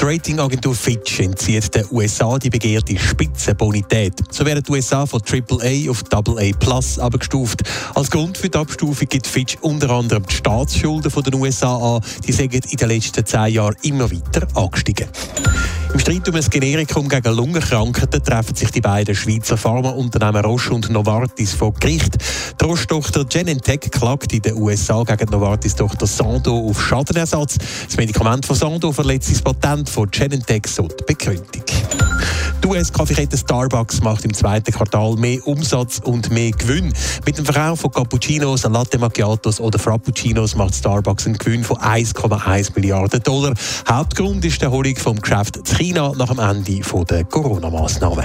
Die Ratingagentur Fitch entzieht den USA die begehrte Spitzenbonität. So werden die USA von AAA auf AA Plus abgestuft. Als Grund für die Abstufung gibt Fitch unter anderem die Staatsschulden der USA an. Die sind in den letzten zehn Jahren immer weiter angestiegen. Im Streit um ein Generikum gegen Lungenkrankheiten treffen sich die beiden Schweizer Pharmaunternehmen Roche und Novartis vor Gericht. Die Roche-Tochter Genentech klagt in den USA gegen Novartis-Tochter Sando auf Schadenersatz. Das Medikament von Sando verletzt das Patent von Genentech so die Begründung. US-Kaffeekette Starbucks macht im zweiten Quartal mehr Umsatz und mehr Gewinn. Mit dem Verkauf von Cappuccinos, Latte Macchiatos oder Frappuccinos macht Starbucks einen Gewinn von 1,1 Milliarden Dollar. Hauptgrund ist die Erholung vom Geschäft in China nach dem Ende der Corona-Massnahmen.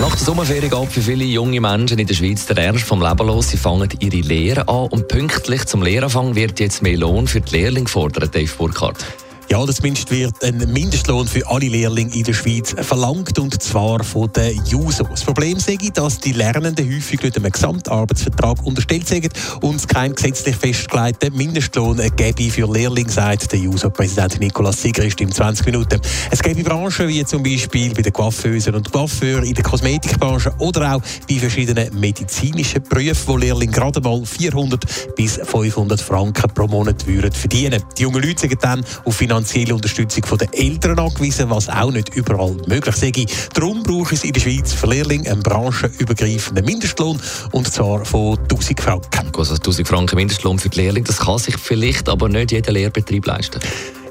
Nach der Sommerferien geht für viele junge Menschen in der Schweiz der Ernst vom Leben los. Sie fangen ihre Lehre an und pünktlich zum Lehranfang wird jetzt mehr Lohn für die Lehrlinge gefordert, Dave Burkhardt. Ja, oder zumindest wird ein Mindestlohn für alle Lehrlinge in der Schweiz verlangt, und zwar von den JUSO. Das Problem sei, dass die Lernenden häufig nicht einem Gesamtarbeitsvertrag unterstellt sind und es keinen gesetzlich festgelegten Mindestlohn gäbe für Lehrlinge, sagt der JUSO-Präsident Nikolaus Sigrist in 20 Minuten. Es gäbe Branchen wie zum Beispiel bei den Coiffeusen und Coiffeuren, in der Kosmetikbranche oder auch bei verschiedenen medizinischen Berufen, wo Lehrlinge gerade mal 400 bis 500 Franken pro Monat würden verdienen. Die jungen Leute sind dann auf Finanz finanzielle Unterstützung der Eltern angewiesen, was auch nicht überall möglich sei. Darum braucht es in der Schweiz für Lehrlinge einen branchenübergreifenden Mindestlohn, und zwar von 1000 Franken. Also 1000 Franken Mindestlohn für die Lehrlinge, das kann sich vielleicht aber nicht jeder Lehrbetrieb leisten.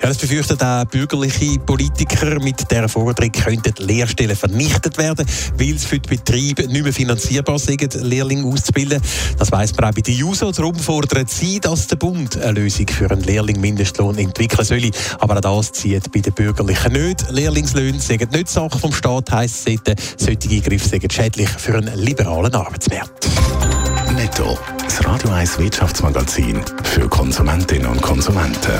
Ja, das befürchten auch bürgerliche Politiker. Mit dieser Forderung könnten Lehrstellen vernichtet werden, weil es für die Betriebe nicht mehr finanzierbar sind, Lehrlinge auszubilden. Das weiss man auch bei den JUSO. Darum fordern sie, dass der Bund eine Lösung für einen Lehrling-Mindestlohn entwickeln soll. Aber auch das zieht bei den Bürgerlichen nicht. Lehrlingslöhne sind nicht Sache vom Staat, heisst es. Solche Eingriffe sind schädlich für einen liberalen Arbeitsmarkt. Netto, das Radio 1 Wirtschaftsmagazin für Konsumentinnen und Konsumenten.